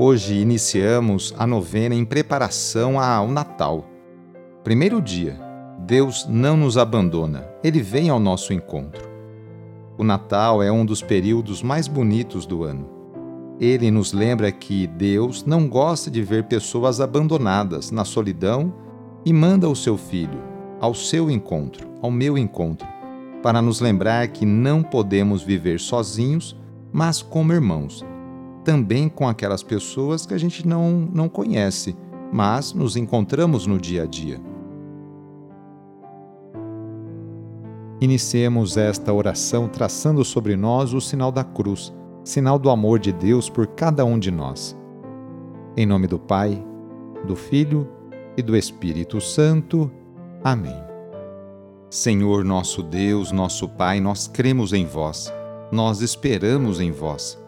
Hoje iniciamos a novena em preparação ao Natal. Primeiro dia, Deus não nos abandona, ele vem ao nosso encontro. O Natal é um dos períodos mais bonitos do ano. Ele nos lembra que Deus não gosta de ver pessoas abandonadas na solidão e manda o seu filho ao seu encontro, ao meu encontro, para nos lembrar que não podemos viver sozinhos, mas como irmãos também com aquelas pessoas que a gente não, não conhece, mas nos encontramos no dia a dia. Iniciemos esta oração traçando sobre nós o sinal da cruz, sinal do amor de Deus por cada um de nós. Em nome do Pai, do Filho e do Espírito Santo. Amém. Senhor nosso Deus, nosso Pai, nós cremos em vós, nós esperamos em vós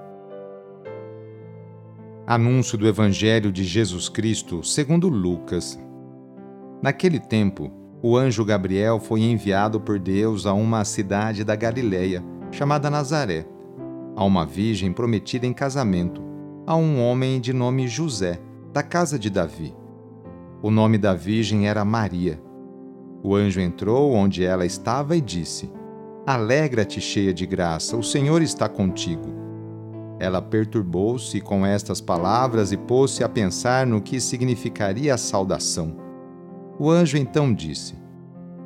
Anúncio do Evangelho de Jesus Cristo segundo Lucas. Naquele tempo, o anjo Gabriel foi enviado por Deus a uma cidade da Galiléia, chamada Nazaré, a uma virgem prometida em casamento, a um homem de nome José, da casa de Davi. O nome da virgem era Maria. O anjo entrou onde ela estava e disse: Alegra-te, cheia de graça, o Senhor está contigo. Ela perturbou-se com estas palavras e pôs-se a pensar no que significaria a saudação. O anjo então disse: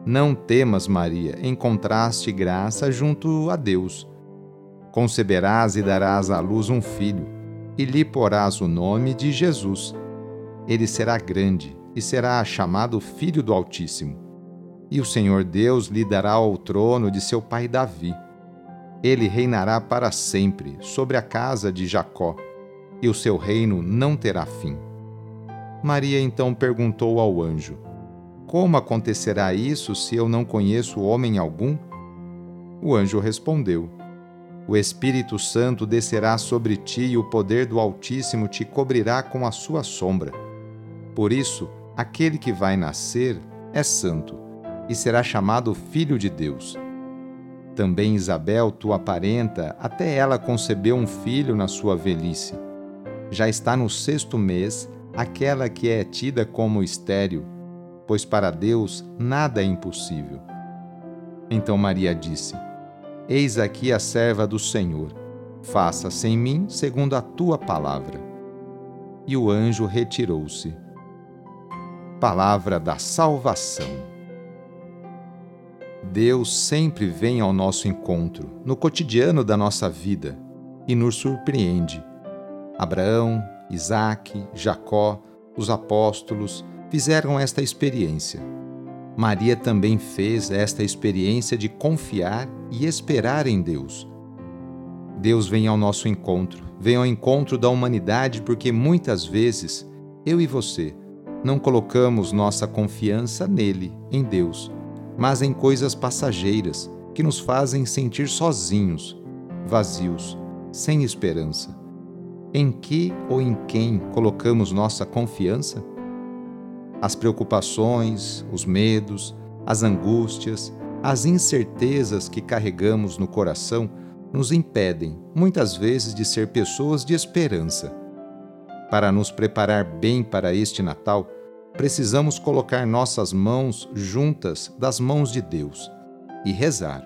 Não temas, Maria, encontraste graça junto a Deus. Conceberás e darás à luz um filho, e lhe porás o nome de Jesus. Ele será grande e será chamado Filho do Altíssimo. E o Senhor Deus lhe dará o trono de seu pai Davi ele reinará para sempre sobre a casa de Jacó, e o seu reino não terá fim. Maria então perguntou ao anjo: Como acontecerá isso se eu não conheço homem algum? O anjo respondeu: O Espírito Santo descerá sobre ti e o poder do Altíssimo te cobrirá com a sua sombra. Por isso, aquele que vai nascer é santo e será chamado Filho de Deus. Também Isabel, tua parenta, até ela concebeu um filho na sua velhice. Já está no sexto mês aquela que é tida como estéril, pois para Deus nada é impossível. Então Maria disse: Eis aqui a serva do Senhor, faça-se em mim segundo a tua palavra. E o anjo retirou-se. Palavra da salvação. Deus sempre vem ao nosso encontro, no cotidiano da nossa vida, e nos surpreende. Abraão, Isaque, Jacó, os apóstolos fizeram esta experiência. Maria também fez esta experiência de confiar e esperar em Deus. Deus vem ao nosso encontro, vem ao encontro da humanidade porque muitas vezes eu e você não colocamos nossa confiança nele, em Deus mas em coisas passageiras que nos fazem sentir sozinhos, vazios, sem esperança. Em que ou em quem colocamos nossa confiança? As preocupações, os medos, as angústias, as incertezas que carregamos no coração nos impedem, muitas vezes, de ser pessoas de esperança. Para nos preparar bem para este Natal, precisamos colocar nossas mãos juntas das mãos de Deus e rezar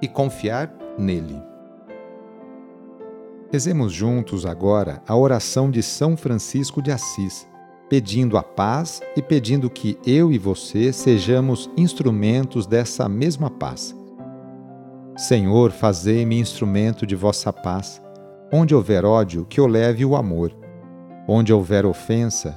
e confiar nele. Rezemos juntos agora a oração de São Francisco de Assis, pedindo a paz e pedindo que eu e você sejamos instrumentos dessa mesma paz. Senhor, fazei-me instrumento de vossa paz. Onde houver ódio, que eu leve o amor. Onde houver ofensa,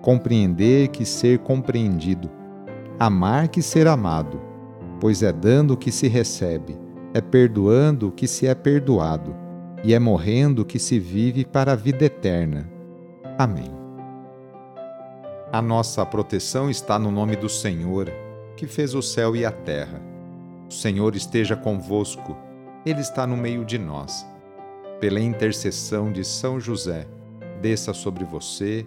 compreender que ser compreendido, amar que ser amado, pois é dando que se recebe, é perdoando que se é perdoado, e é morrendo que se vive para a vida eterna. Amém. A nossa proteção está no nome do Senhor, que fez o céu e a terra. O Senhor esteja convosco, Ele está no meio de nós. Pela intercessão de São José, desça sobre você,